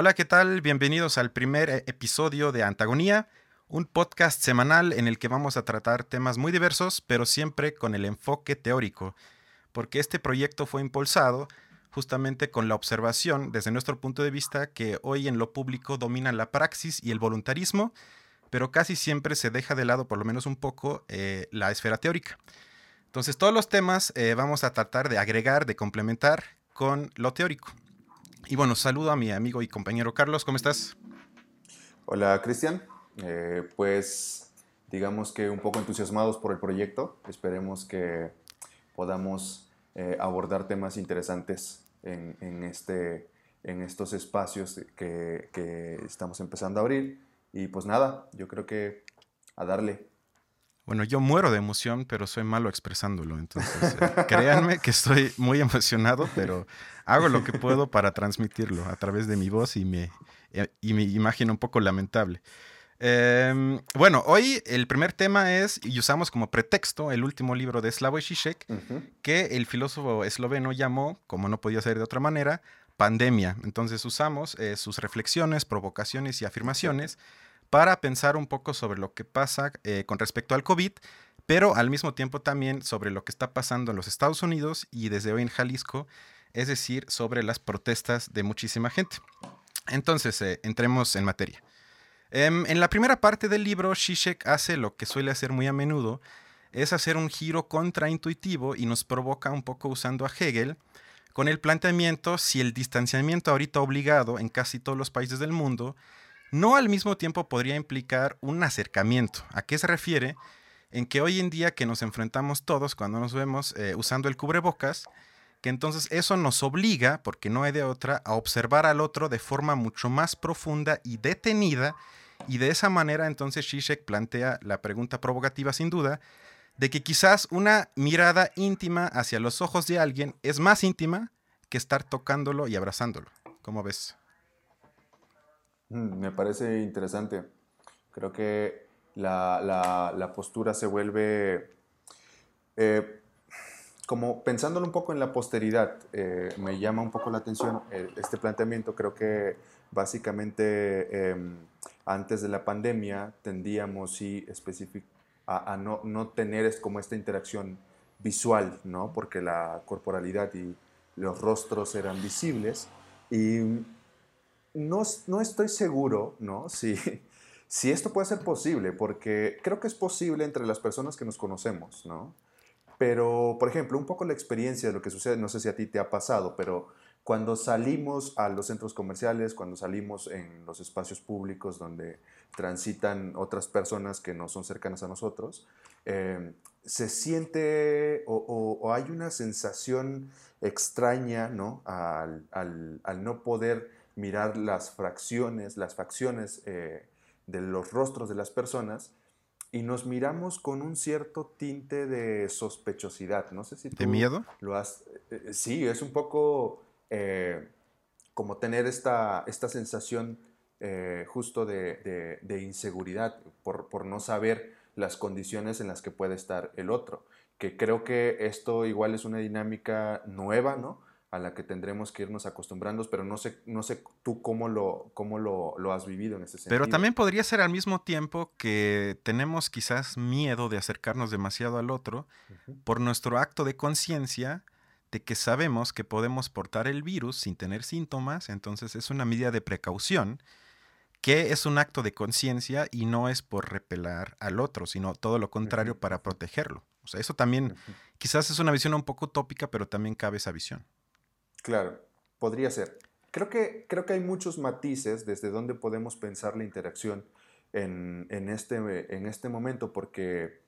Hola, ¿qué tal? Bienvenidos al primer eh, episodio de Antagonía, un podcast semanal en el que vamos a tratar temas muy diversos, pero siempre con el enfoque teórico, porque este proyecto fue impulsado justamente con la observación, desde nuestro punto de vista, que hoy en lo público domina la praxis y el voluntarismo, pero casi siempre se deja de lado, por lo menos un poco, eh, la esfera teórica. Entonces, todos los temas eh, vamos a tratar de agregar, de complementar con lo teórico. Y bueno, saludo a mi amigo y compañero Carlos, ¿cómo estás? Hola Cristian, eh, pues digamos que un poco entusiasmados por el proyecto, esperemos que podamos eh, abordar temas interesantes en, este, en estos espacios que, que estamos empezando a abrir. Y pues nada, yo creo que a darle. Bueno, yo muero de emoción, pero soy malo expresándolo. Entonces, eh, créanme que estoy muy emocionado, pero hago lo que puedo para transmitirlo a través de mi voz y mi, eh, y mi imagen un poco lamentable. Em, bueno, hoy el primer tema es, y usamos como pretexto, el último libro de Slavoj Žižek, que el filósofo esloveno llamó, como no podía ser de otra manera, pandemia. Entonces usamos eh, sus reflexiones, provocaciones y afirmaciones para pensar un poco sobre lo que pasa eh, con respecto al COVID, pero al mismo tiempo también sobre lo que está pasando en los Estados Unidos y desde hoy en Jalisco, es decir, sobre las protestas de muchísima gente. Entonces, eh, entremos en materia. Em, en la primera parte del libro, Shishek hace lo que suele hacer muy a menudo, es hacer un giro contraintuitivo y nos provoca un poco usando a Hegel, con el planteamiento si el distanciamiento ahorita obligado en casi todos los países del mundo no al mismo tiempo podría implicar un acercamiento. ¿A qué se refiere? En que hoy en día que nos enfrentamos todos cuando nos vemos eh, usando el cubrebocas, que entonces eso nos obliga, porque no hay de otra, a observar al otro de forma mucho más profunda y detenida, y de esa manera entonces Zizek plantea la pregunta provocativa sin duda, de que quizás una mirada íntima hacia los ojos de alguien es más íntima que estar tocándolo y abrazándolo. ¿Cómo ves? Mm, me parece interesante. Creo que la, postura se vuelve, eh, como pensándolo un poco en la posteridad, eh, me llama un poco la atención eh, este planteamiento. Creo que básicamente em, antes de la pandemia tendíamos sí a, a no, no, tener como esta interacción visual, ¿no? porque la corporalidad y los rostros eran visibles. Y no, no estoy seguro, ¿no? Si, si esto puede ser posible, porque creo que es posible entre las personas que nos conocemos, ¿no? Pero, por ejemplo, un poco la experiencia de lo que sucede, no sé si a ti te ha pasado, pero cuando salimos a los centros comerciales, cuando salimos en los espacios públicos donde transitan otras personas que no son cercanas a nosotros, eh, se siente o, hay una sensación extraña, ¿no? Al, al, al no poder mirar las fracciones, las facciones eh, de los rostros de las personas y nos miramos con un cierto tinte de sospechosidad. No sé si tú ¿De miedo? Lo has, eh, eh, sí, es un poco como tener esta, esta sensación justo de, de, inseguridad por, por no saber las condiciones en las que puede estar el otro. Que creo que esto igual es una dinámica nueva, ¿no? A la que tendremos que irnos acostumbrando, pero no sé, no sé tú cómo lo, cómo lo, has vivido en ese sentido. Pero también podría ser al mismo tiempo que tenemos quizás miedo de acercarnos demasiado al otro por nuestro acto de conciencia de que sabemos que podemos portar el virus sin tener síntomas, entonces es una medida de precaución que es un acto de conciencia y no es por repelar al otro, sino todo lo contrario para protegerlo. O sea, eso también quizás es una visión un poco utópica, pero también cabe esa visión. Claro, podría ser. Creo que, creo que hay muchos matices desde donde podemos pensar la interacción en, este, en este momento, porque,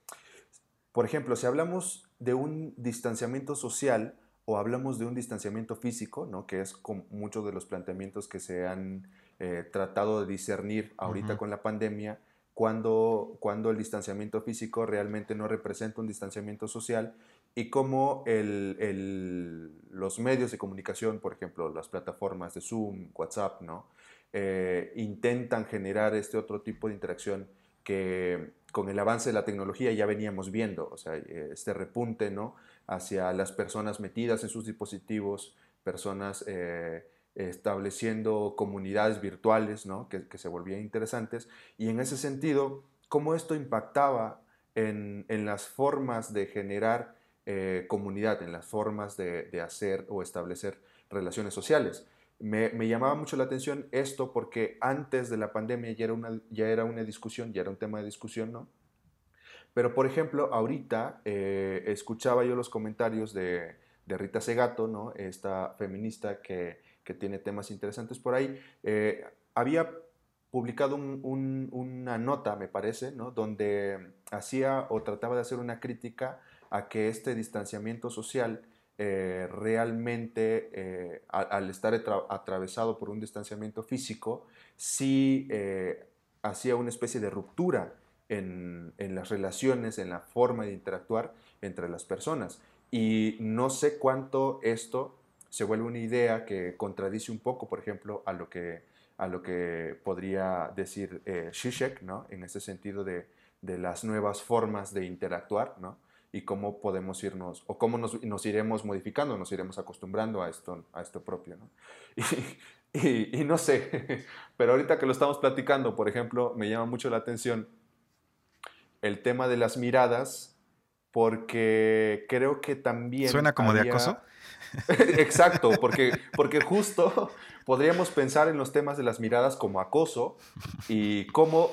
por ejemplo, si hablamos de un distanciamiento social o hablamos de un distanciamiento físico, ¿no? que es con muchos de los planteamientos que se han eh, tratado de discernir ahorita con la pandemia, cuando, cuando el distanciamiento físico realmente no representa un distanciamiento social y cómo los medios de comunicación, por ejemplo, las plataformas de Zoom, WhatsApp, ¿no? Eh, intentan generar este otro tipo de interacción que con el avance de la tecnología ya veníamos viendo, o sea, este repunte ¿no? hacia las personas metidas en sus dispositivos, personas eh, estableciendo comunidades virtuales, ¿no? Que, se volvían interesantes. Y en ese sentido, cómo esto impactaba en, las formas de generar eh, comunidad, en las formas de, hacer o establecer relaciones sociales. Me, llamaba mucho la atención esto porque antes de la pandemia ya era, una, ya era una discusión, ya era un tema de discusión, ¿no? Pero, por ejemplo, ahorita eh, escuchaba yo los comentarios de, Rita Segato, ¿no? esta feminista que, tiene temas interesantes por ahí. Eh, había publicado una nota, me parece, ¿no? donde hacía o trataba de hacer una crítica a que este distanciamiento social eh, realmente, al, estar atravesado por un distanciamiento físico, sí hacía una especie de ruptura en, las relaciones, en la forma de interactuar entre las personas. Y no sé cuánto esto se vuelve una idea que contradice un poco, por ejemplo, a lo que, a lo que podría decir eh, Zizek, ¿no? En ese sentido de, las nuevas formas de interactuar, ¿no? Y cómo podemos irnos, o cómo nos, iremos modificando, nos iremos acostumbrando a esto, a esto propio, ¿no? Y, y no sé, pero ahorita que lo estamos platicando, por ejemplo, me llama mucho la atención el tema de las miradas, porque creo que también... ¿Suena como de acoso? Exacto, porque, porque justo podríamos pensar en los temas de las miradas como acoso y cómo,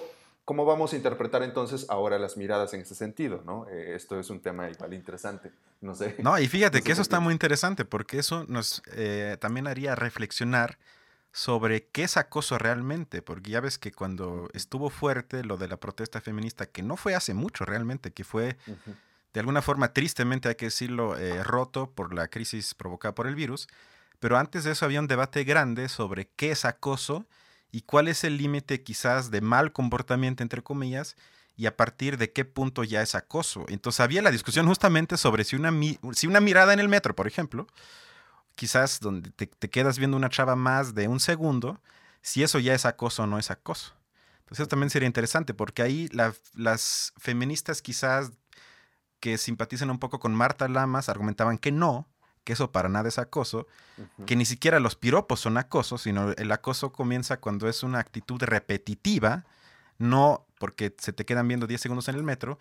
cómo vamos a interpretar entonces ahora las miradas en ese sentido, ¿no? Eh, esto es un tema igual interesante, no sé. No, y fíjate que eso está muy interesante porque eso nos eh, también haría reflexionar sobre qué es acoso realmente, porque ya ves que cuando estuvo fuerte lo de la protesta feminista, que no fue hace mucho realmente, que fue de alguna forma tristemente, hay que decirlo, eh, roto por la crisis provocada por el virus, pero antes de eso había un debate grande sobre qué es acoso y cuál es el límite quizás de mal comportamiento, entre comillas, y a partir de qué punto ya es acoso. Entonces había la discusión justamente sobre si una, mirada en el metro, por ejemplo, quizás donde te, quedas viendo una chava más de un segundo, si eso ya es acoso o no es acoso. Entonces eso también sería interesante, porque ahí las feministas quizás que simpatizan un poco con Marta Lamas argumentaban que no, que eso para nada es acoso, que ni siquiera los piropos son acoso, sino el acoso comienza cuando es una actitud repetitiva, no porque se te quedan viendo 10 segundos en el metro,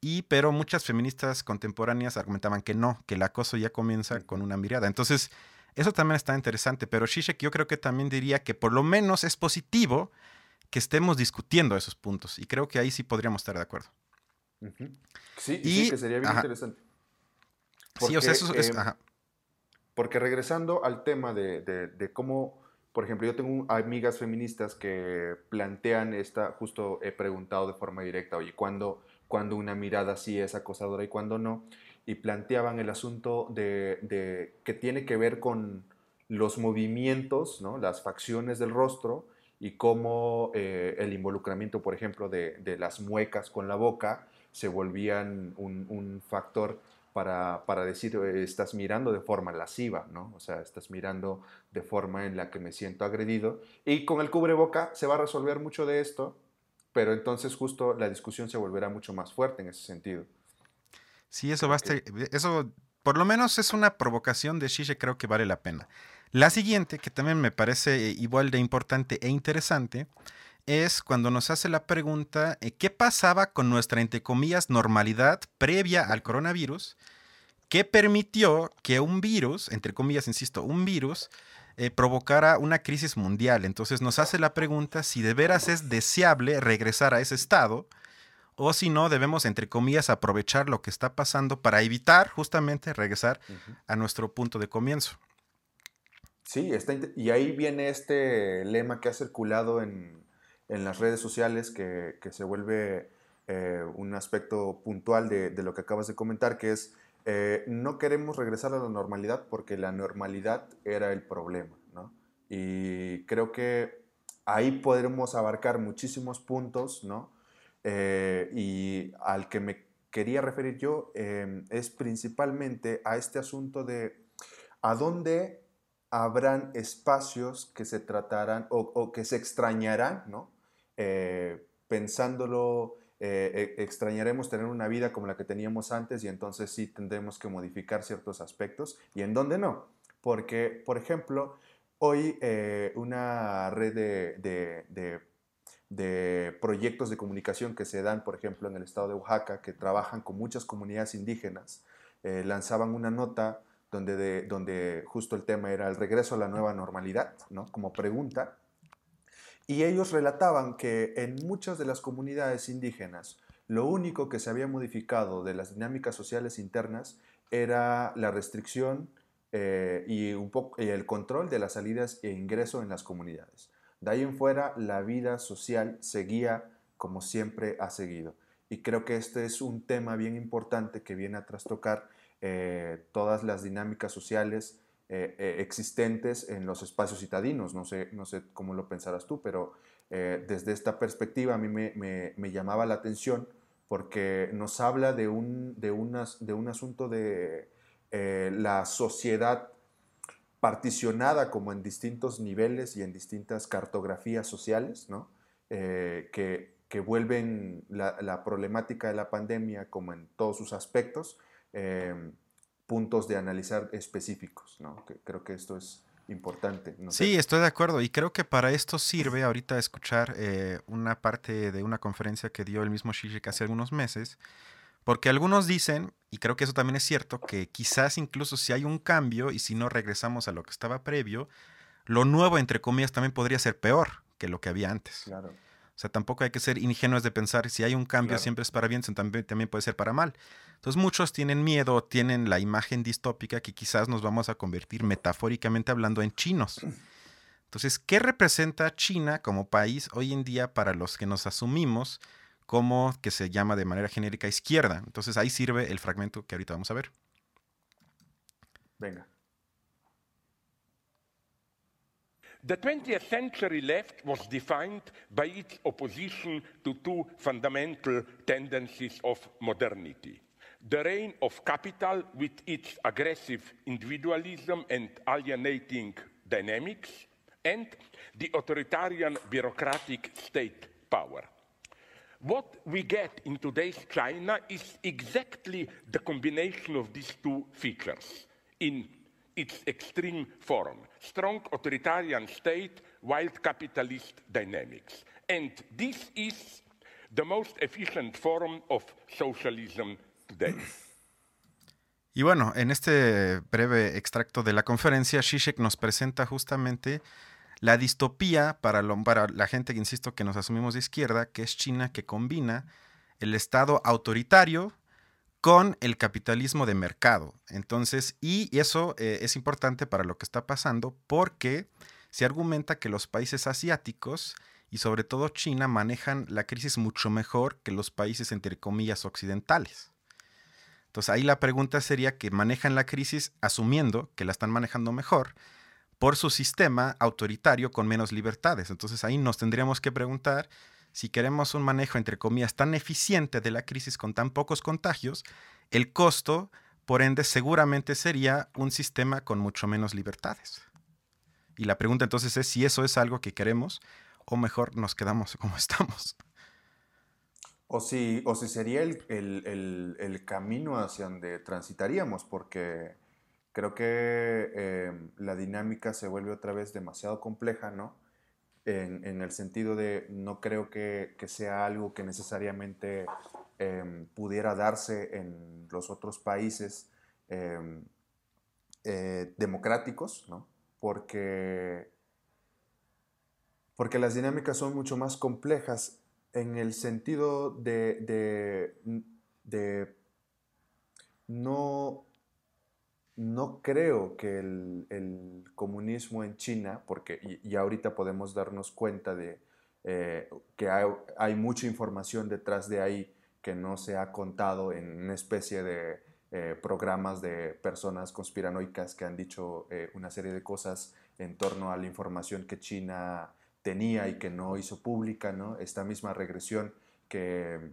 y, pero muchas feministas contemporáneas argumentaban que no, que el acoso ya comienza con una mirada. Entonces, eso también está interesante, pero Shishek yo creo que también diría que por lo menos es positivo que estemos discutiendo esos puntos. Y creo que ahí sí podríamos estar de acuerdo. Sí, sí, que sería bien interesante. sí, o sea, eso es... Em, porque regresando al tema de, de, cómo, por ejemplo, yo tengo amigas feministas que plantean esta, justo he preguntado de forma directa, oye, ¿cuándo cuando una mirada sí es acosadora y cuando no, y planteaban el asunto de, que tiene que ver con los movimientos, ¿no? las facciones del rostro y cómo eh, el involucramiento, por ejemplo, de, las muecas con la boca se volvían un, factor para, para, decir, eh, estás mirando de forma lasciva, ¿no? O sea, estás mirando de forma en la que me siento agredido. Y con el cubreboca se va a resolver mucho de esto pero entonces justo la discusión se volverá mucho más fuerte en ese sentido. Sí, eso va a estar, eso por lo menos es una provocación de Shishe, creo que vale la pena. La siguiente, que también me parece igual de importante e interesante, es cuando nos hace la pregunta, eh, ¿qué pasaba con nuestra, entre comillas, normalidad previa al coronavirus? que permitió que un virus, entre comillas, insisto, un virus, eh, provocara una crisis mundial. Entonces nos hace la pregunta si de veras es deseable regresar a ese estado o si no debemos, entre comillas, aprovechar lo que está pasando para evitar justamente regresar a nuestro punto de comienzo. Sí, está y ahí viene este lema que ha circulado en, las redes sociales que, se vuelve eh, un aspecto puntual de, lo que acabas de comentar, que es eh, no queremos regresar a la normalidad porque la normalidad era el problema, ¿no? Y creo que ahí podremos abarcar muchísimos puntos, ¿no? Eh, y al que me quería referir yo em, es principalmente a este asunto de a dónde habrán espacios que se tratarán o, que se extrañarán, ¿no? Eh, pensándolo eh, e, extrañaremos tener una vida como la que teníamos antes y entonces sí tendremos que modificar ciertos aspectos y en dónde no. Porque, por ejemplo, hoy eh, una red de, de, proyectos de comunicación que se dan, por ejemplo, en el estado de Oaxaca, que trabajan con muchas comunidades indígenas, lanzaban una nota donde, de, donde justo el tema era el regreso a la nueva normalidad, ¿no? como pregunta. Y ellos relataban que en muchas de las comunidades indígenas, lo único que se había modificado de las dinámicas sociales internas era la restricción eh, y, el control de las salidas e ingreso en las comunidades. De ahí en fuera, la vida social seguía como siempre ha seguido. Y creo que este es un tema bien importante que viene a trastocar eh, todas las dinámicas sociales eh, existentes en los espacios citadinos. No sé, no sé cómo lo pensarás tú, pero desde esta perspectiva a mí me, llamaba la atención porque nos habla de un, de un asunto de eh, la sociedad particionada como en distintos niveles y en distintas cartografías sociales, ¿no? Eh, que, vuelven la, problemática de la pandemia, como en todos sus aspectos, eh, puntos de analizar específicos. ¿no? creo que esto es importante. sí, estoy de acuerdo y creo que para esto sirve ahorita escuchar una parte de una conferencia que dio el mismo Shishik hace algunos meses, porque algunos dicen, y creo que eso también es cierto, que quizás incluso si hay un cambio y si no regresamos a lo que estaba previo, lo nuevo, entre comillas, también podría ser peor que lo que había antes. Claro. O sea, tampoco hay que ser ingenuos de pensar si hay un cambio siempre es para bien, también, también puede ser para mal. Entonces muchos tienen miedo, tienen la imagen distópica que quizás nos vamos a convertir metafóricamente hablando en chinos. Entonces, ¿qué representa China como país hoy en día para los que nos asumimos como que se llama de manera genérica izquierda. Entonces ahí sirve el fragmento que ahorita vamos a ver. Venga. The 20th century left was defined by its opposition to two fundamental tendencies of modernity. The reign of capital with its aggressive individualism and alienating dynamics, and the authoritarian bureaucratic state power. What we get in today's China is exactly the combination of these two features in its extreme form strong authoritarian state, wild capitalist dynamics. And this is the most efficient form of socialism today. Y bueno, en este breve extracto de la conferencia, Zizek nos presenta justamente La distopía para, la gente que insisto que nos asumimos de izquierda, que es China, que combina el Estado autoritario con el capitalismo de mercado. Entonces, y eso eh, es importante para lo que está pasando porque se argumenta que los países asiáticos y sobre todo China manejan la crisis mucho mejor que los países entre comillas occidentales. Entonces ahí la pregunta sería que manejan la crisis asumiendo que la están manejando mejor, por su sistema autoritario con menos libertades. Entonces ahí nos tendríamos que preguntar si queremos un manejo, entre comillas, tan eficiente de la crisis con tan pocos contagios, el costo, por ende, seguramente sería un sistema con mucho menos libertades. Y la pregunta entonces es si eso es algo que queremos o mejor nos quedamos como estamos. O si, o sería el, el camino hacia donde transitaríamos, porque creo que em, la dinámica se vuelve otra vez demasiado compleja, ¿no? En, el sentido de no creo que, sea algo que necesariamente em, pudiera darse en los otros países em, eh, democráticos, ¿no? Porque, porque las dinámicas son mucho más complejas en el sentido de, de no no creo que el, comunismo en China, porque y, ahorita podemos darnos cuenta de eh, que hay, mucha información detrás de ahí que no se ha contado en una especie de eh, programas de personas conspiranoicas que han dicho eh, una serie de cosas en torno a la información que China tenía y que no hizo pública, ¿no? Esta misma regresión que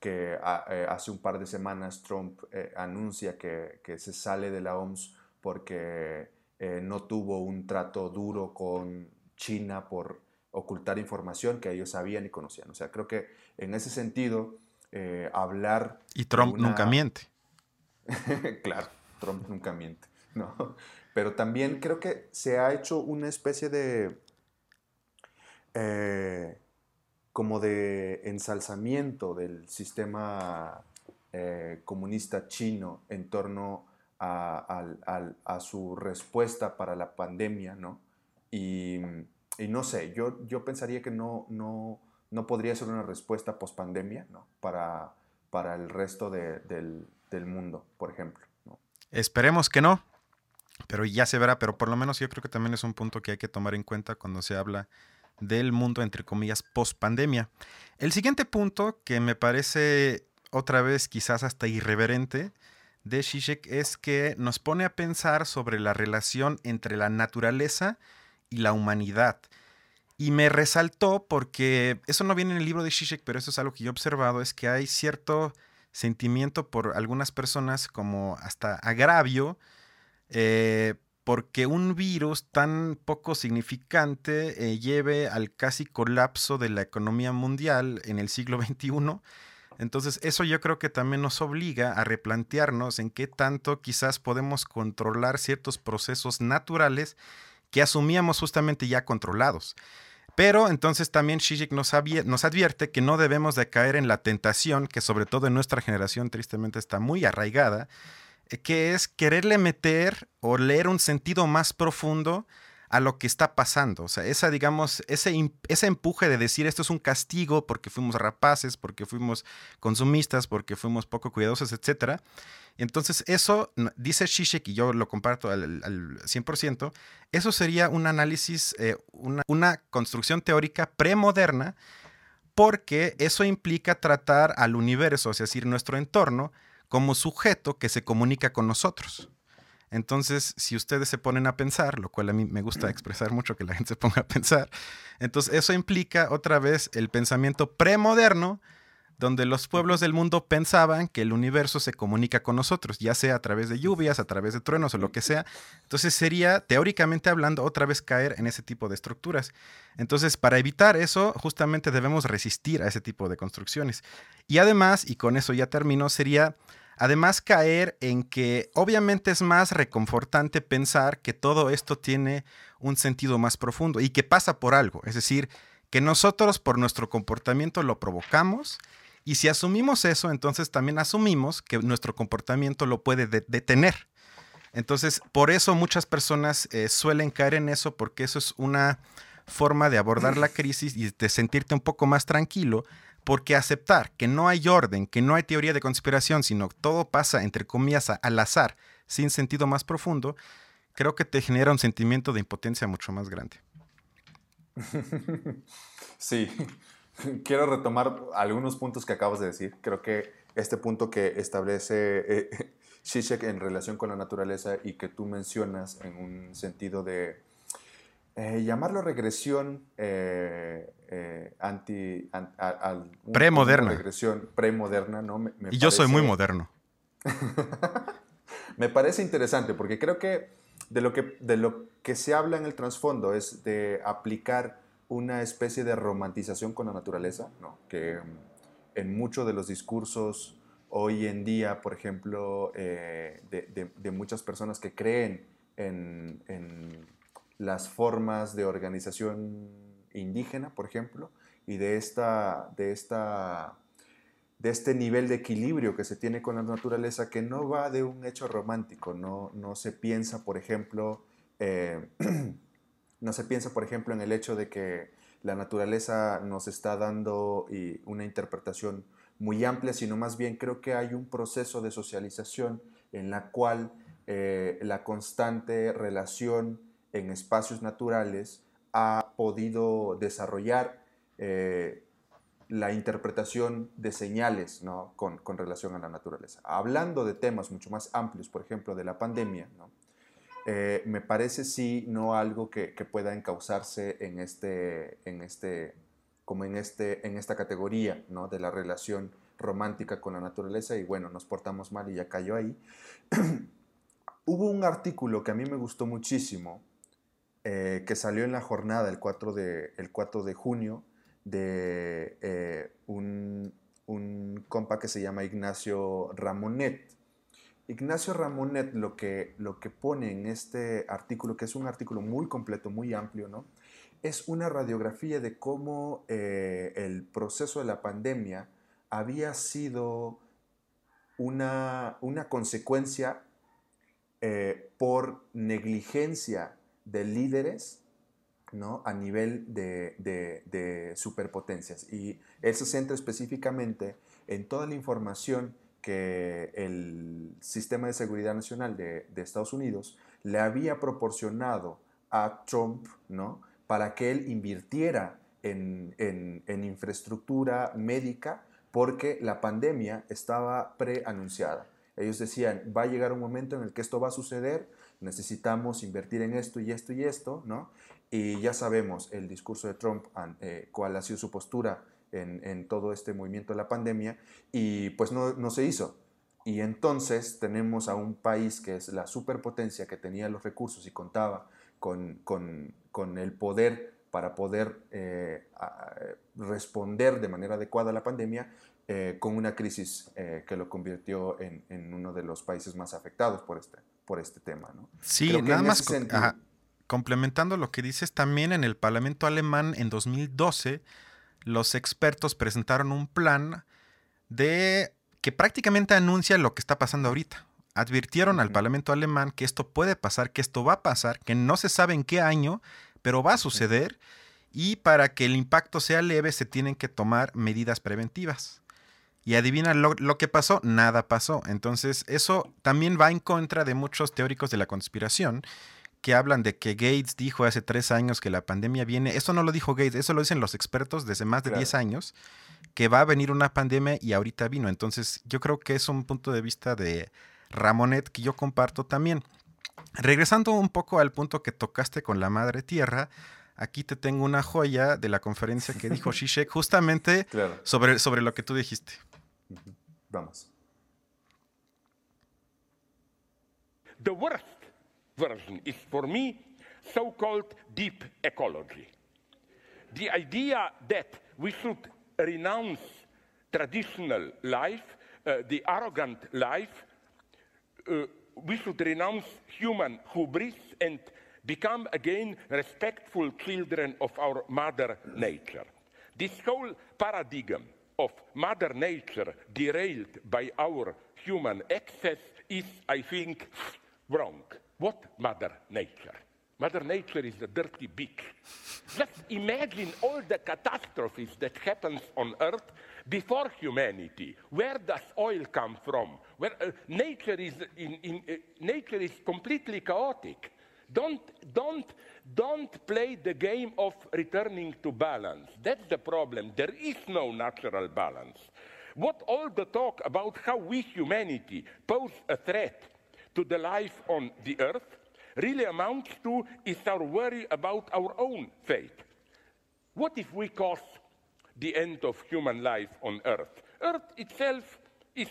que eh, hace un par de semanas Trump eh, anuncia que, se sale de la OMS porque eh, no tuvo un trato duro con China por ocultar información que ellos sabían y conocían. O sea, creo que en ese sentido, hablar... Y Trump nunca miente. claro, Trump nunca miente. ¿no? Pero también creo que se ha hecho una especie de... Eh, como de ensalzamiento del sistema eh, comunista chino en torno a, su respuesta para la pandemia, ¿no? Y, no sé, yo, yo pensaría que no, no, no podría ser una respuesta post-pandemia, ¿no? Para, para el resto del, mundo, por ejemplo. Esperemos que no, pero ya se verá, pero por lo menos yo creo que también es un punto que hay que tomar en cuenta cuando se habla del mundo, entre comillas, post pandemia. El siguiente punto, que me parece otra vez quizás hasta irreverente, de Zizek es que nos pone a pensar sobre la relación entre la naturaleza y la humanidad. Y me resaltó porque eso no viene en el libro de Zizek, pero eso es algo que yo he observado, es que hay cierto sentimiento por algunas personas como hasta agravio eh, porque un virus tan poco significante eh, lleve al casi colapso de la economía mundial en el siglo XXI. Entonces eso yo creo que también nos obliga a replantearnos en qué tanto quizás podemos controlar ciertos procesos naturales que asumíamos justamente ya controlados. Pero entonces también Shijik nos, nos advierte que no debemos de caer en la tentación, que sobre todo en nuestra generación tristemente está muy arraigada, que es quererle meter o leer un sentido más profundo a lo que está pasando. O sea, esa, digamos, ese, ese empuje de decir esto es un castigo porque fuimos rapaces, porque fuimos consumistas, porque fuimos poco cuidadosos, etc. Entonces, eso, dice Shishik, y yo lo comparto al, 100%, eso sería un análisis, eh, una, una construcción teórica premoderna, porque eso implica tratar al universo, es decir, nuestro entorno, como sujeto que se comunica con nosotros. Entonces, si ustedes se ponen a pensar, lo cual a mí me gusta expresar mucho que la gente se ponga a pensar, entonces eso implica otra vez el pensamiento premoderno, donde los pueblos del mundo pensaban que el universo se comunica con nosotros, ya sea a través de lluvias, a través de truenos o lo que sea. Entonces sería, teóricamente hablando, otra vez caer en ese tipo de estructuras. Entonces, para evitar eso, justamente debemos resistir a ese tipo de construcciones. Y además, y con eso ya termino, sería Además, caer en que obviamente es más reconfortante pensar que todo esto tiene un sentido más profundo y que pasa por algo. Es decir, que nosotros por nuestro comportamiento lo provocamos y si asumimos eso, entonces también asumimos que nuestro comportamiento lo puede detener. Entonces, por eso muchas personas eh, suelen caer en eso porque eso es una forma de abordar la crisis y de sentirte un poco más tranquilo porque aceptar que no hay orden, que no hay teoría de conspiración, sino todo pasa, entre comillas, al azar, sin sentido más profundo, creo que te genera un sentimiento de impotencia mucho más grande. Sí, quiero retomar algunos puntos que acabas de decir. Creo que este punto que establece eh, en relación con la naturaleza y que tú mencionas en un sentido de eh, llamarlo regresión eh, eh, anti... premoderna. Regresión premoderna, ¿no? y yo soy muy moderno. me parece interesante porque creo que de, lo que de lo que se habla en el trasfondo es de aplicar una especie de romantización con la naturaleza, ¿no? que mm, en muchos de los discursos hoy en día, por ejemplo, de, muchas personas que creen en las formas de organización indígena, por ejemplo, y de, esta, de, esta, de este nivel de equilibrio que se tiene con la naturaleza que no va de un hecho romántico, no, no se piensa, por ejemplo, eh, no se piensa, por ejemplo, en el hecho de que la naturaleza nos está dando una interpretación muy amplia, sino más bien creo que hay un proceso de socialización en la cual eh, la constante relación en espacios naturales ha podido desarrollar eh, la interpretación de señales ¿no? con, con, relación a la naturaleza. Hablando de temas mucho más amplios, por ejemplo, de la pandemia, ¿no? Eh, me parece sí no algo que, que, pueda encauzarse en este, en este, como en, este, en esta categoría ¿no? de la relación romántica con la naturaleza y bueno, nos portamos mal y ya cayó ahí. Hubo un artículo que a mí me gustó muchísimo, eh, que salió en la jornada el 4 de, el 4 de junio de eh, un, un, compa que se llama Ignacio Ramonet. Ignacio Ramonet lo que, lo que pone en este artículo, que es un artículo muy completo, muy amplio, ¿no? es una radiografía de cómo eh, el proceso de la pandemia había sido una, una consecuencia por negligencia de líderes ¿no? a nivel de, superpotencias. Y él se centra específicamente en toda la información que el Sistema de Seguridad Nacional de, Estados Unidos le había proporcionado a Trump ¿no? para que él invirtiera en, en infraestructura médica porque la pandemia estaba preanunciada. Ellos decían, va a llegar un momento en el que esto va a suceder, necesitamos invertir en esto y esto y esto, ¿no? Y ya sabemos el discurso de Trump, eh, cuál ha sido su postura en, todo este movimiento de la pandemia, y pues no, se hizo. Y entonces tenemos a un país que es la superpotencia que tenía los recursos y contaba con, el poder para poder eh, responder de manera adecuada a la pandemia, eh, con una crisis eh, que lo convirtió en, uno de los países más afectados por este, por este tema. ¿no? Sí, nada más complementando lo que dices, también en el Parlamento alemán en 2012 los expertos presentaron un plan de que prácticamente anuncia lo que está pasando ahorita. Advirtieron al Parlamento alemán que esto puede pasar, que esto va a pasar, que no se sabe en qué año, pero va a suceder y para que el impacto sea leve se tienen que tomar medidas preventivas. Y adivina lo, que pasó, nada pasó. Entonces, eso también va en contra de muchos teóricos de la conspiración que hablan de que Gates dijo hace tres años que la pandemia viene. Eso no lo dijo Gates, eso lo dicen los expertos desde más de 10 años, que va a venir una pandemia y ahorita vino. Entonces, yo creo que es un punto de vista de Ramonet que yo comparto también. Regresando un poco al punto que tocaste con la madre tierra, aquí te tengo una joya de la conferencia que dijo Shishek justamente sobre, sobre lo que tú dijiste. Vamos. The worst version is for me so-called deep ecology. The idea that we should renounce traditional life, uh, the arrogant life, uh, we should renounce human hubris and become again respectful children of our mother nature. This whole paradigm of Mother Nature derailed by our human excess is, I think, wrong. What Mother Nature? Mother Nature is a dirty bitch. Just imagine all the catastrophes that happens on Earth before humanity. Where does oil come from? Where uh, nature is in, in uh, nature is completely chaotic. Don't, don't, don't play the game of returning to balance. That's the problem. There is no natural balance. What all the talk about how we humanity pose a threat to the life on the earth really amounts to is our worry about our own fate. What if we cause the end of human life on earth? Earth itself is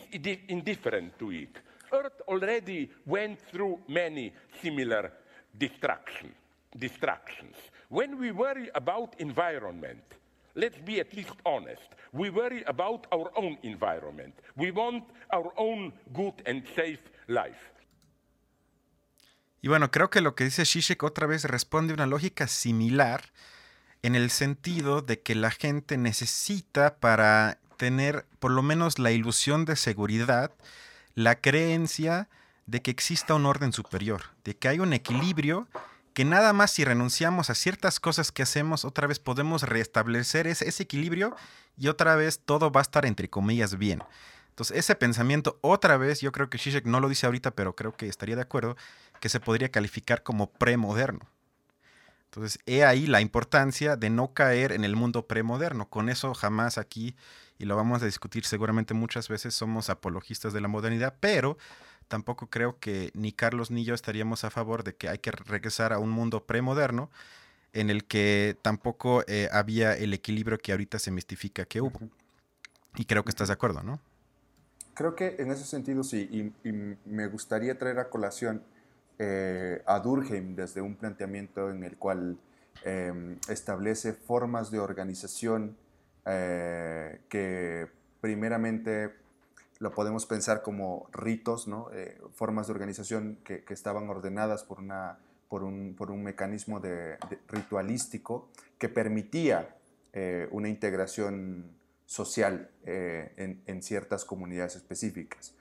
indifferent to it. Earth already went through many similar distraction, distractions. When we worry about environment, let's be at least honest. We worry about our own environment. We want our own good and safe life. Y bueno, creo que lo que dice Shishik otra vez responde a una lógica similar en el sentido de que la gente necesita para tener por lo menos la ilusión de seguridad, la creencia de que exista un orden superior, de que hay un equilibrio que nada más si renunciamos a ciertas cosas que hacemos, otra vez podemos restablecer ese, equilibrio y otra vez todo va a estar entre comillas bien. Entonces, ese pensamiento, otra vez, yo creo que Zizek no lo dice ahorita, pero creo que estaría de acuerdo, que se podría calificar como premoderno. Entonces, he ahí la importancia de no caer en el mundo premoderno. Con eso jamás aquí, y lo vamos a discutir seguramente muchas veces, somos apologistas de la modernidad, pero tampoco creo que ni Carlos ni yo estaríamos a favor de que hay que regresar a un mundo premoderno en el que tampoco eh, había el equilibrio que ahorita se mistifica que hubo. Y creo que estás de acuerdo, ¿no? Creo que en ese sentido sí, y, me gustaría traer a colación eh, a Durkheim desde un planteamiento en el cual em, establece formas de organización eh, que primeramente lo podemos pensar como ritos, ¿no? Eh, formas de organización que, estaban ordenadas por, una, por, un, por un mecanismo de, ritualístico que permitía eh, una integración social eh, en, en, ciertas comunidades específicas.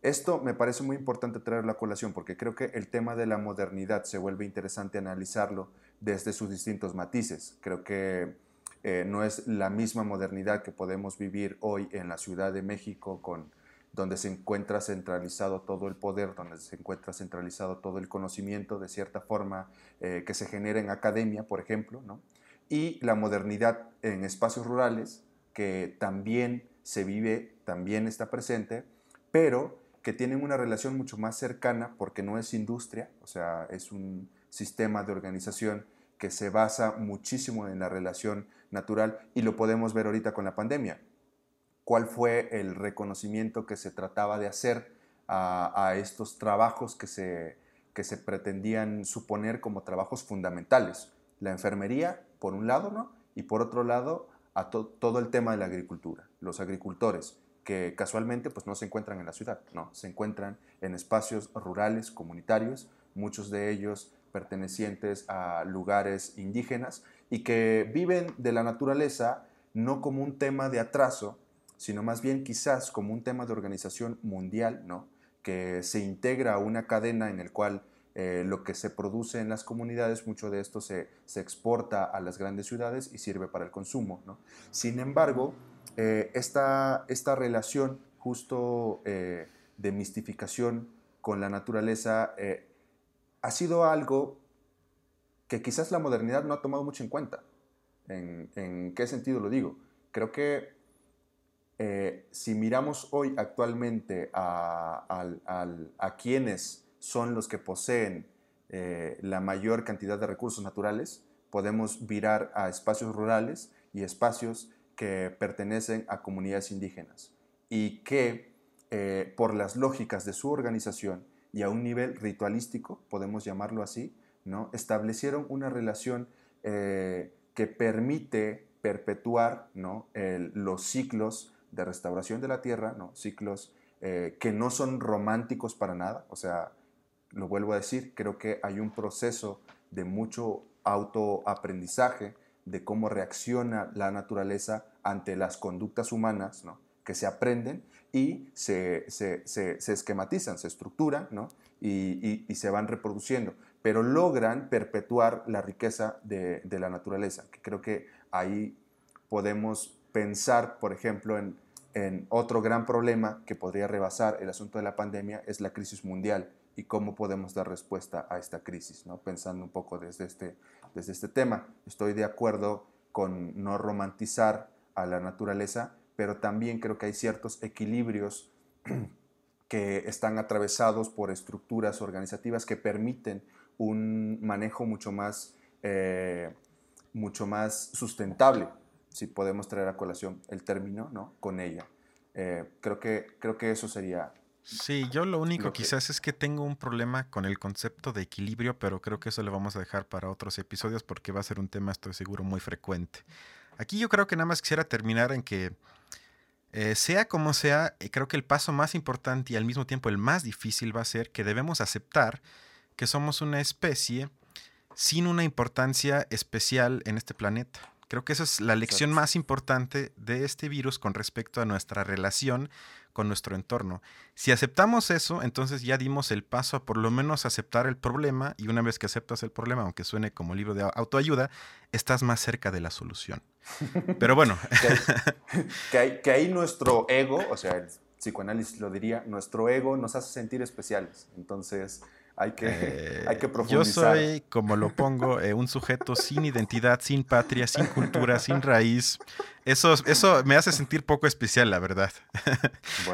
Esto me parece muy importante traer la colación porque creo que el tema de la modernidad se vuelve interesante analizarlo desde sus distintos matices. Creo que no es la misma modernidad que podemos vivir hoy en la Ciudad de México con donde se encuentra centralizado todo el poder, donde se encuentra centralizado todo el conocimiento, de cierta forma, eh, que se genera en academia, por ejemplo, ¿no? y la modernidad en espacios rurales, que también se vive, también está presente, pero que tienen una relación mucho más cercana porque no es industria, o sea, es un sistema de organización que se basa muchísimo en la relación natural y lo podemos ver ahorita con la pandemia cuál fue el reconocimiento que se trataba de hacer a, estos trabajos que se, que se pretendían suponer como trabajos fundamentales. La enfermería, por un lado, ¿no? Y por otro lado, a todo el tema de la agricultura, los agricultores, que casualmente pues, no se encuentran en la ciudad, no, se encuentran en espacios rurales, comunitarios, muchos de ellos pertenecientes a lugares indígenas y que viven de la naturaleza no como un tema de atraso, sino más bien quizás como un tema de organización mundial, ¿no? que se integra a una cadena en el cual eh, lo que se produce en las comunidades, mucho de esto se, exporta a las grandes ciudades y sirve para el consumo. Sin embargo, eh, esta, relación justo eh, de mistificación con la naturaleza ha sido algo que quizás la modernidad no ha tomado mucho en cuenta. ¿En, en qué sentido lo digo? Creo que eh, si miramos hoy actualmente a, quienes son los que poseen eh, la mayor cantidad de recursos naturales, podemos virar a espacios rurales y espacios que pertenecen a comunidades indígenas y que eh, por las lógicas de su organización y a un nivel ritualístico, podemos llamarlo así, ¿no? establecieron una relación que permite perpetuar ¿no? los ciclos de restauración de la tierra, ¿no? ciclos eh, que no son románticos para nada, o sea, lo vuelvo a decir, creo que hay un proceso de mucho autoaprendizaje de cómo reacciona la naturaleza ante las conductas humanas, ¿no? que se aprenden y se, se, se, esquematizan, se estructuran ¿no? y, y, se van reproduciendo, pero logran perpetuar la riqueza de, de la naturaleza, que creo que ahí podemos pensar, por ejemplo, en, otro gran problema que podría rebasar el asunto de la pandemia es la crisis mundial y cómo podemos dar respuesta a esta crisis, ¿no? pensando un poco desde este, desde este tema. Estoy de acuerdo con no romantizar a la naturaleza, pero también creo que hay ciertos equilibrios que están atravesados por estructuras organizativas que permiten un manejo mucho más, eh, mucho más sustentable si podemos traer a colación el término, ¿no? Con ella. Eh, creo, que, creo que eso sería... Sí, yo lo único quizás es que tengo un problema con el concepto de equilibrio, pero creo que eso lo vamos a dejar para otros episodios porque va a ser un tema, estoy seguro, muy frecuente. Aquí yo creo que nada más quisiera terminar en que, eh, sea como sea, eh, creo que el paso más importante y al mismo tiempo el más difícil va a ser que debemos aceptar que somos una especie sin una importancia especial en este planeta. Creo que esa es la lección más importante de este virus con respecto a nuestra relación con nuestro entorno. Si aceptamos eso, entonces ya dimos el paso a por lo menos aceptar el problema y una vez que aceptas el problema, aunque suene como libro de autoayuda, estás más cerca de la solución. Pero bueno. que, que ahí nuestro ego, o sea, el psicoanálisis lo diría, nuestro ego nos hace sentir especiales. Entonces, hay que, eh, hay que profundizar. Yo soy, como lo pongo, eh, un sujeto sin identidad, sin patria, sin cultura, sin raíz. Eso, eso me hace sentir poco especial, la verdad.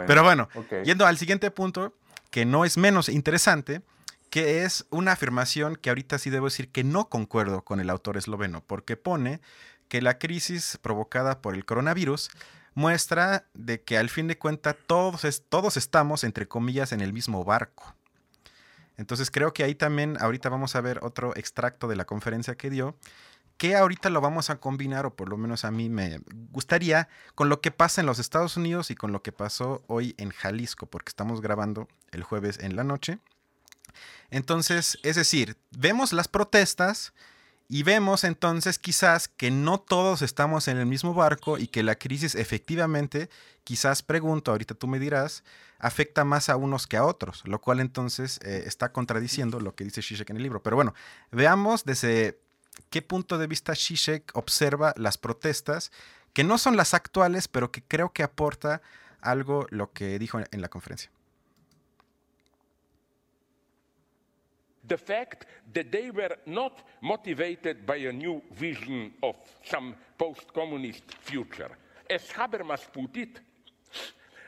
Pero bueno, yendo al siguiente punto, que no es menos interesante, que es una afirmación que ahorita sí debo decir que no concuerdo con el autor esloveno, porque pone que la crisis provocada por el coronavirus muestra de que al fin de cuentas todos, todos estamos, entre comillas, en el mismo barco. Entonces creo que ahí también, ahorita vamos a ver otro extracto de la conferencia que dio, que ahorita lo vamos a combinar, o por lo menos a mí me gustaría, con lo que pasa en los Estados Unidos y con lo que pasó hoy en Jalisco, porque estamos grabando el jueves en la noche. Entonces, es decir, vemos las protestas y vemos entonces quizás que no todos estamos en el mismo barco y que la crisis efectivamente, quizás pregunto, ahorita tú me dirás, afecta más a unos que a otros, lo cual entonces eh, está contradiciendo lo que dice Shishek en el libro. Pero bueno, veamos desde qué punto de vista Shishek observa las protestas, que no son las actuales, pero que creo que aporta algo lo que dijo en la conferencia. The fact that they were not motivated by a new vision of some post communist future. As Habermas put it,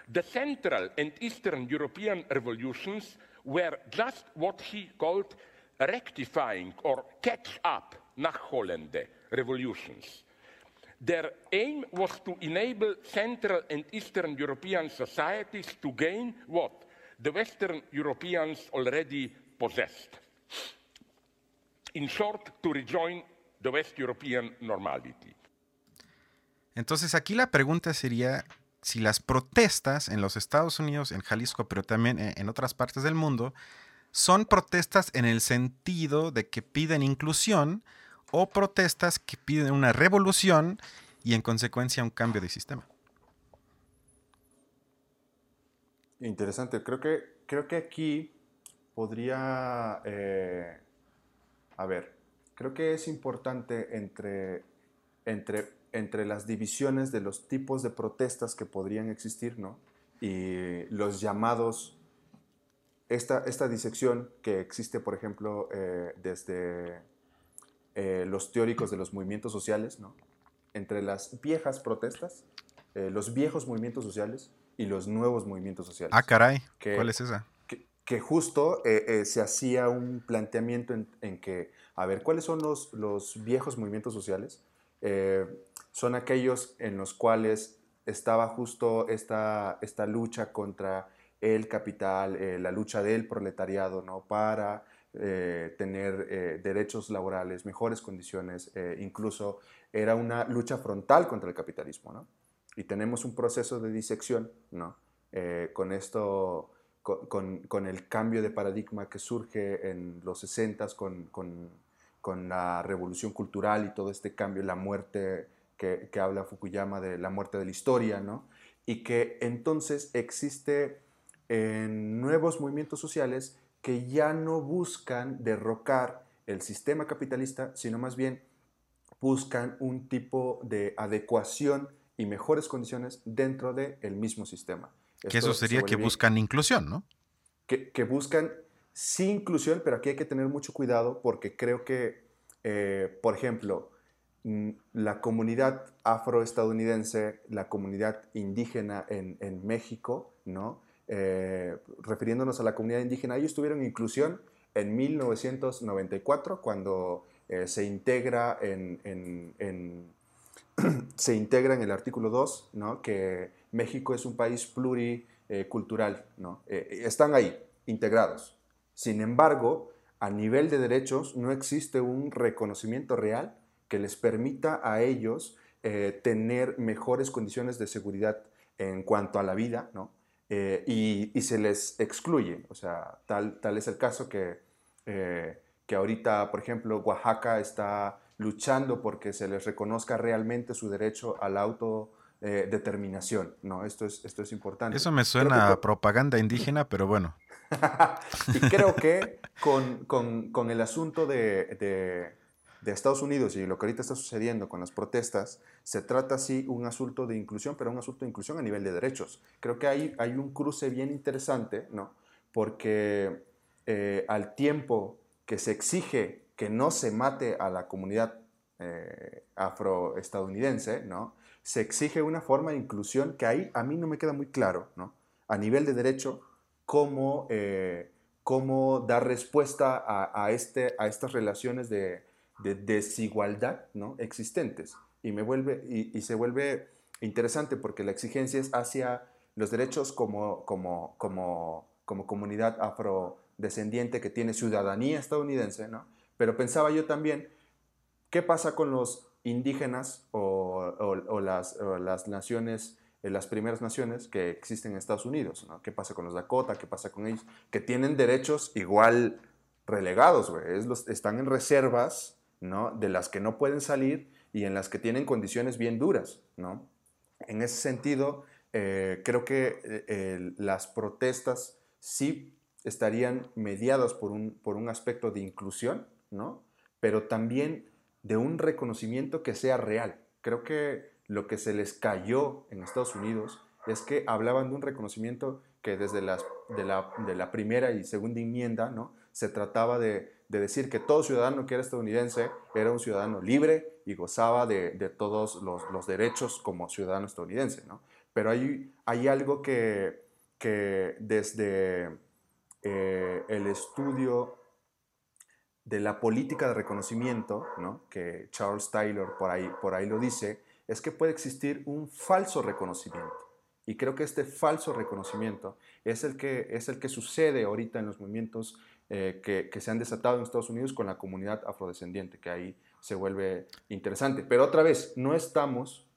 The Central and Eastern European revolutions were just what he called rectifying or catch up Nachholende revolutions. Their aim was to enable Central and Eastern European societies to gain what the Western Europeans already possessed. In short, to rejoin the West European normality. Entonces aquí la pregunta sería, si las protestas en los Estados Unidos, en Jalisco, pero también en otras partes del mundo, son protestas en el sentido de que piden inclusión o protestas que piden una revolución y en consecuencia un cambio de sistema. Interesante, creo que, creo que aquí podría, eh, a ver, creo que es importante entre, entre entre las divisiones de los tipos de protestas que podrían existir, ¿no? Y los llamados, esta, esta disección que existe, por ejemplo, eh, desde eh, los teóricos de los movimientos sociales, ¿no? Entre las viejas protestas, eh, los viejos movimientos sociales y los nuevos movimientos sociales. Ah, caray, ¿cuál es esa? Que, justo se hacía un planteamiento en, que, a ver, ¿cuáles son los, los viejos movimientos sociales? son aquellos en los cuales estaba justo esta, esta lucha contra el capital, eh, la lucha del proletariado, ¿no? Para eh, tener eh, derechos laborales, mejores condiciones, incluso era una lucha frontal contra el capitalismo, ¿no? Y tenemos un proceso de disección, ¿no? con esto, con, el cambio de paradigma que surge en los 60 con, con, la revolución cultural y todo este cambio, la muerte que, habla Fukuyama de la muerte de la historia, ¿no? Y que entonces existe en nuevos movimientos sociales que ya no buscan derrocar el sistema capitalista, sino más bien buscan un tipo de adecuación y mejores condiciones dentro del mismo sistema. Que eso sería que buscan inclusión, ¿no? Que, que, buscan sí inclusión, pero aquí hay que tener mucho cuidado porque creo que, eh, por ejemplo, Mm, la comunidad afroestadounidense, la comunidad indígena en, México, ¿no? Eh, refiriéndonos a la comunidad indígena, ellos tuvieron inclusión en 1994 cuando eh, se, integra en, se integra en el artículo 2, ¿no? que México es un país pluricultural. ¿no? Eh, están ahí, integrados. Sin embargo, a nivel de derechos no existe un reconocimiento real que les permita a ellos eh, tener mejores condiciones de seguridad en cuanto a la vida, ¿no? Eh, y, se les excluye. O sea, tal, tal es el caso que, eh, que ahorita, por ejemplo, Oaxaca está luchando porque se les reconozca realmente su derecho a la autodeterminación. ¿no? Esto, es, esto es importante. Eso me suena a propaganda indígena, pero bueno. y creo que con, con, con el asunto de de Estados Unidos y lo que ahorita está sucediendo con las protestas, se trata sí un asunto de inclusión, pero un asunto de inclusión a nivel de derechos. Creo que hay, hay un cruce bien interesante, ¿no? Porque eh, al tiempo que se exige que no se mate a la comunidad eh, afroestadounidense, ¿no? Se exige una forma de inclusión que ahí a mí no me queda muy claro, ¿no? A nivel de derecho, cómo, eh, cómo dar respuesta a, este, a estas relaciones de, de desigualdad ¿no? existentes. Y, me vuelve, y, se vuelve interesante porque la exigencia es hacia los derechos como, como, como, como comunidad afrodescendiente que tiene ciudadanía estadounidense, ¿no? Pero pensaba yo también ¿Qué pasa con los indígenas o, las, naciones, eh, las primeras naciones que existen en Estados Unidos? ¿Qué pasa con los Dakota? ¿Qué pasa con ellos? Que tienen derechos igual relegados, güey. están en reservas, ¿no? De las que no pueden salir y en las que tienen condiciones bien duras, ¿no? En ese sentido, eh, creo que eh, las protestas sí estarían mediadas por un, por un aspecto de inclusión, ¿no? Pero también de un reconocimiento que sea real. Creo que lo que se les cayó en Estados Unidos es que hablaban de un reconocimiento que desde las, de, la, de la primera y segunda enmienda, ¿no? se trataba de, decir que todo ciudadano que era estadounidense era un ciudadano libre y gozaba de, todos los, derechos como ciudadano estadounidense. ¿no? Pero hay, hay algo que, que desde eh, el estudio de la política de reconocimiento, ¿no? que Charles Taylor por ahí, por ahí lo dice, es que puede existir un falso reconocimiento. Y creo que este falso reconocimiento es el que, es el que sucede ahorita en los movimientos eh, que, se han desatado en Estados Unidos con la comunidad afrodescendiente, que ahí se vuelve interesante. Pero otra vez, no estamos,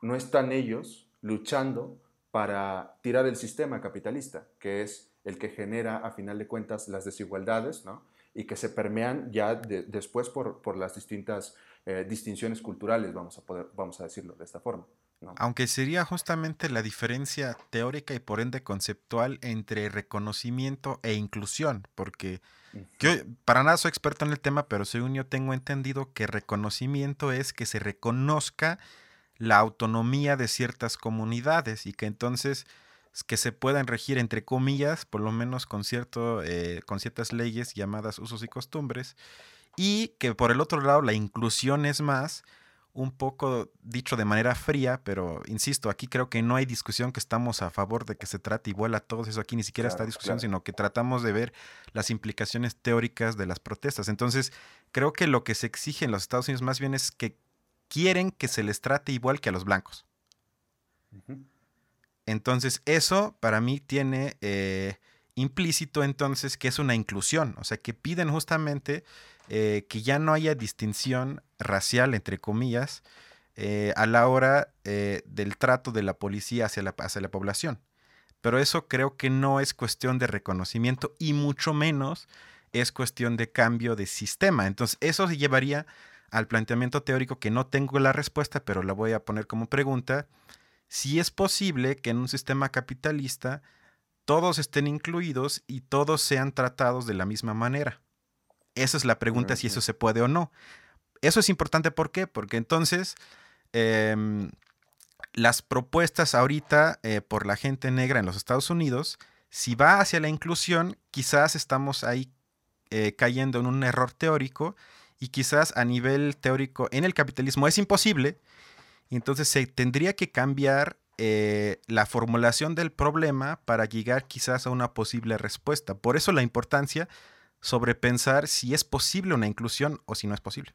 no están ellos luchando para tirar el sistema capitalista, que es el que genera a final de cuentas las desigualdades, ¿no? y que se permean ya después por, por, las distintas eh, distinciones culturales, vamos a, poder, vamos a decirlo de esta forma. Aunque sería justamente la diferencia teórica y por ende conceptual entre reconocimiento e inclusión, porque yo para nada soy experto en el tema, pero según yo tengo entendido que reconocimiento es que se reconozca la autonomía de ciertas comunidades y que entonces que se puedan regir entre comillas, por lo menos con, cierto, eh, con ciertas leyes llamadas usos y costumbres, y que por el otro lado la inclusión es más un poco dicho de manera fría, pero insisto, aquí creo que no hay discusión que estamos a favor de que se trate igual a todos, eso aquí ni siquiera está discusión, sino que tratamos de ver las implicaciones teóricas de las protestas. Entonces, creo que lo que se exige en los Estados Unidos más bien es que quieren que se les trate igual que a los blancos. Entonces, eso para mí tiene eh, implícito entonces que es una inclusión, o sea, que piden justamente eh, que ya no haya distinción racial, entre comillas, eh, a la hora del trato de la policía hacia la, hacia la población. Pero eso creo que no es cuestión de reconocimiento y mucho menos es cuestión de cambio de sistema. Entonces, eso se llevaría al planteamiento teórico que no tengo la respuesta, pero la voy a poner como pregunta. Si es posible que en un sistema capitalista todos estén incluidos y todos sean tratados de la misma manera. Esa es la pregunta, si eso se puede o no. Eso es importante, ¿por qué? Porque entonces em, las propuestas ahorita eh, por la gente negra en los Estados Unidos, si va hacia la inclusión, quizás estamos ahí eh, cayendo en un error teórico y quizás a nivel teórico en el capitalismo es imposible. Entonces se tendría que cambiar eh, la formulación del problema para llegar quizás a una posible respuesta. Por eso la importancia sobre pensar si es posible una inclusión o si no es posible.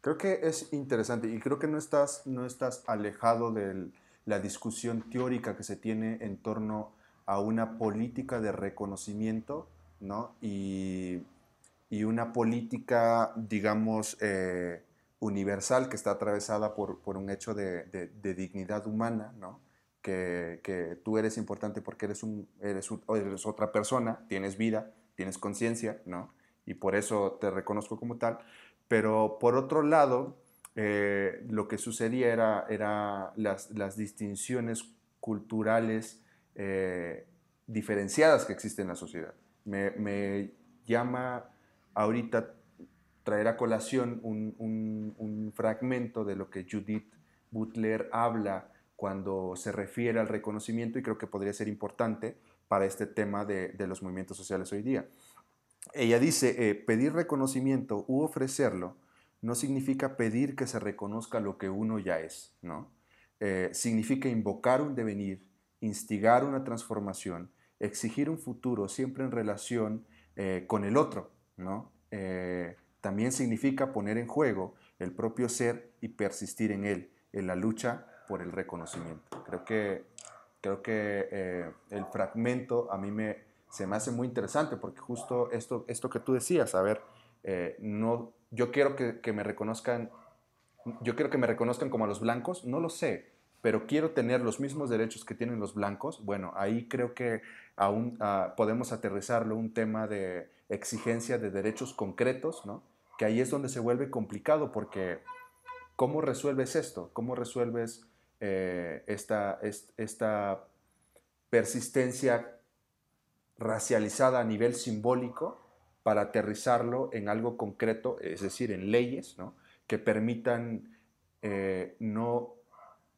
Creo que es interesante y creo que no estás, no estás alejado de la discusión teórica que se tiene en torno a una política de reconocimiento ¿no? y, y una política, digamos, eh, universal que está atravesada por, por un hecho de, de, dignidad humana, ¿no? que, que, tú eres importante porque eres, un, eres, eres otra persona, tienes vida, tienes conciencia, ¿no? Y por eso te reconozco como tal. Pero por otro lado, eh, lo que sucedía era, era las, las distinciones culturales eh, diferenciadas que existen en la sociedad. Me, me, llama ahorita traer a colación un, fragmento de lo que Judith Butler habla cuando se refiere al reconocimiento y creo que podría ser importante para este tema de, los movimientos sociales hoy día. Ella dice, eh, pedir reconocimiento u ofrecerlo no significa pedir que se reconozca lo que uno ya es, ¿no? Eh, significa invocar un devenir, instigar una transformación, exigir un futuro siempre en relación eh, con el otro, ¿no? También significa poner en juego el propio ser y persistir en él, en la lucha por el reconocimiento. Creo que creo que eh, el fragmento a mí me, se me hace muy interesante porque justo esto, esto que tú decías, a ver, eh, no yo quiero que, que, me reconozcan, yo quiero que me reconozcan como a los blancos, no lo sé, pero quiero tener los mismos derechos que tienen los blancos, bueno, ahí creo que aún uh, podemos aterrizarlo un tema de exigencia de derechos concretos, ¿no? Que ahí es donde se vuelve complicado porque ¿cómo resuelves esto? ¿Cómo resuelves eh, esta, esta persistencia racializada a nivel simbólico para aterrizarlo en algo concreto, es decir, en leyes ¿no? que, permitan, eh, no,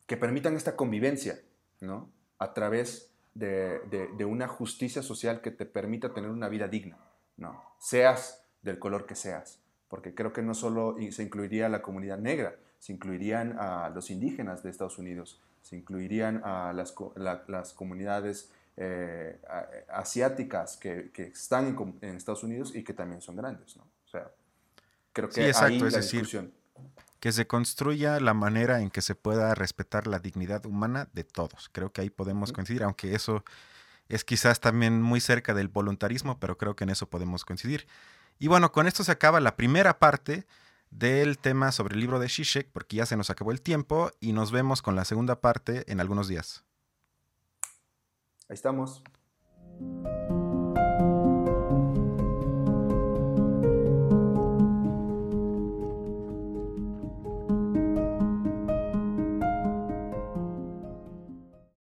que permitan esta convivencia ¿no? a través de, de, una justicia social que te permita tener una vida digna, ¿no? seas del color que seas, porque creo que no solo se incluiría la comunidad negra, se incluirían a los indígenas de Estados Unidos, se incluirían a las, las comunidades eh, asiáticas que, que están en, Estados Unidos y que también son grandes, ¿no? O sea, creo que sí, exacto, es decir, que se construya la manera en que se pueda respetar la dignidad humana de todos. Creo que ahí podemos coincidir, aunque eso es quizás también muy cerca del voluntarismo, pero creo que en eso podemos coincidir. Y bueno, con esto se acaba la primera parte del tema sobre el libro de Shishek, porque ya se nos acabó el tiempo y nos vemos con la segunda parte en algunos días. Ahí estamos.